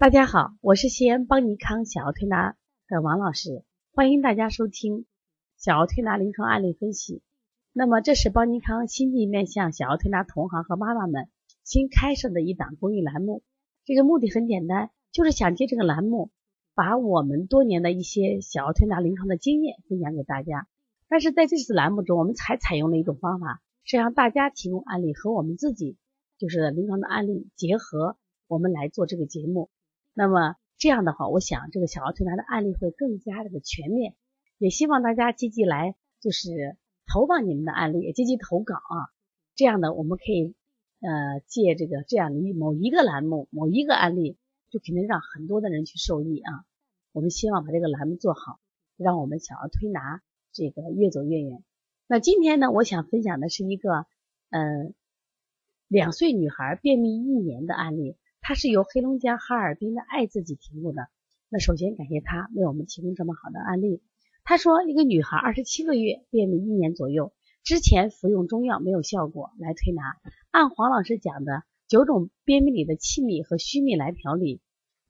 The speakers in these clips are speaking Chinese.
大家好，我是西安邦尼康小儿推拿的王老师，欢迎大家收听小儿推拿临床案例分析。那么，这是邦尼康新晋面向小儿推拿同行和妈妈们新开设的一档公益栏目。这个目的很简单，就是想借这个栏目，把我们多年的一些小儿推拿临床的经验分享给大家。但是在这次栏目中，我们才采用了一种方法，是让大家提供案例和我们自己就是临床的案例结合，我们来做这个节目。那么这样的话，我想这个小儿推拿的案例会更加的全面，也希望大家积极来就是投放你们的案例，也积极投稿啊。这样的我们可以呃借这个这样的某一个栏目、某一个案例，就肯定让很多的人去受益啊。我们希望把这个栏目做好，让我们小儿推拿这个越走越远。那今天呢，我想分享的是一个呃两岁女孩便秘一年的案例。他是由黑龙江哈尔滨的爱自己提供的。那首先感谢他为我们提供这么好的案例。他说，一个女孩二十七个月，便秘一年左右，之前服用中药没有效果，来推拿，按黄老师讲的九种便秘里的气秘和虚秘来调理，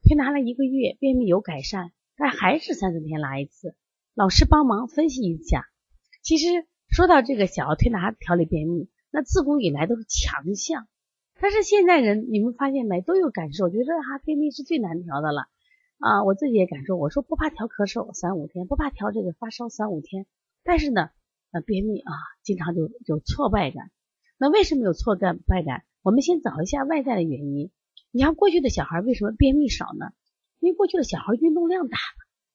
推拿了一个月，便秘有改善，但还是三四天拉一次。老师帮忙分析一下。其实说到这个小儿推拿调理便秘，那自古以来都是强项。但是现在人，你们发现没，都有感受，觉得哈便秘是最难调的了啊！我自己也感受，我说不怕调咳嗽三五天，不怕调这个发烧三五天，但是呢，呃，便秘啊，经常就有挫败感。那为什么有挫败败感？我们先找一下外在的原因。你看过去的小孩为什么便秘少呢？因为过去的小孩运动量大，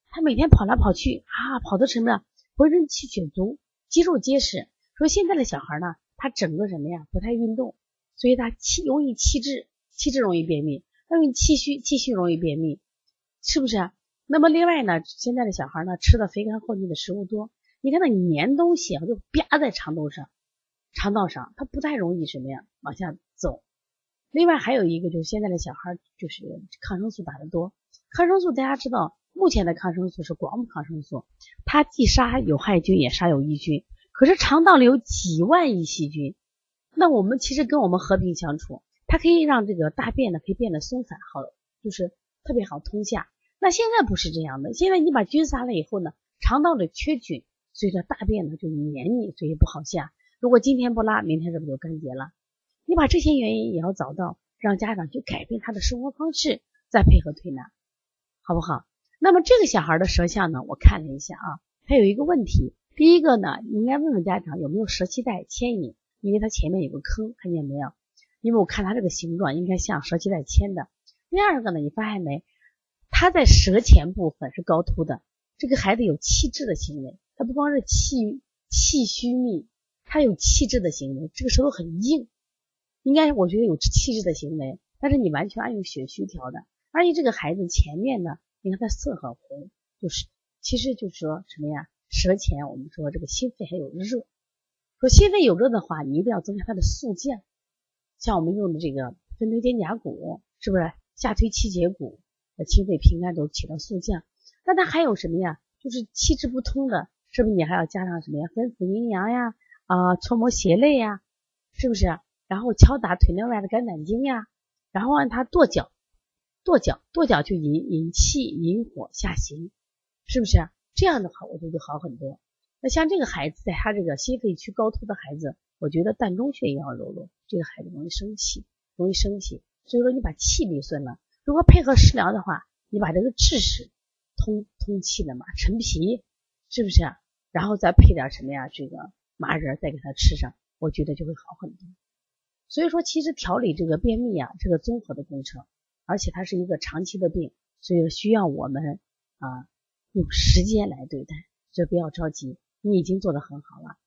他每天跑来跑去啊，跑的什么呀？浑身气血足，肌肉结实。说现在的小孩呢，他整个什么呀？不太运动。所以他气容易气滞，气滞容易便秘；他容易气虚，气虚容易便秘，是不是？那么另外呢，现在的小孩呢，吃的肥甘厚腻的食物多，你看那粘东西啊，就啪在肠道上，肠道上，它不太容易什么呀往下走。另外还有一个就是现在的小孩就是抗生素打的多，抗生素大家知道，目前的抗生素是广谱抗生素，它既杀有害菌也杀有益菌，可是肠道里有几万亿细菌。那我们其实跟我们和平相处，它可以让这个大便呢可以变得松散，好就是特别好通下。那现在不是这样的，现在你把菌杀了以后呢，肠道里缺菌，所以说大便呢就黏腻，所以不好下。如果今天不拉，明天是不是就干结了？你把这些原因也要找到，让家长去改变他的生活方式，再配合推拿，好不好？那么这个小孩的舌象呢，我看了一下啊，他有一个问题，第一个呢，你应该问问家长有没有舌系带牵引。因为它前面有个坑，看见没有？因为我看它这个形状应该像舌系带牵的。第二个呢，你发现没？它在舌前部分是高凸的。这个孩子有气滞的行为，他不光是气气虚密，他有气滞的行为。这个舌头很硬，应该我觉得有气滞的行为。但是你完全按用血虚调的，而且这个孩子前面呢，你看他色很红，就是其实就是说什么呀？舌前我们说这个心肺还有热。说心肺有热的话，你一定要增加它的速降，像我们用的这个分推肩胛骨，是不是下推七节骨，清肺平肝都起到速降。那它还有什么呀？就是气滞不通的，是不是你还要加上什么呀？分子阴阳呀，啊，搓摩胁肋呀，是不是？然后敲打腿内外的肝胆经呀，然后让它跺脚，跺脚，跺脚就引引气引火下行，是不是？这样的话，我觉得好很多。那像这个孩子，在他这个心肺区高凸的孩子，我觉得膻中穴也要揉揉。这个孩子容易生气，容易生气，所以说你把气理顺了，如果配合食疗的话，你把这个治食通通气的嘛，陈皮是不是？然后再配点什么呀？这个麻仁再给他吃上，我觉得就会好很多。所以说，其实调理这个便秘啊，这个综合的工程，而且它是一个长期的病，所以需要我们啊用时间来对待，所以不要着急。你已经做得很好了，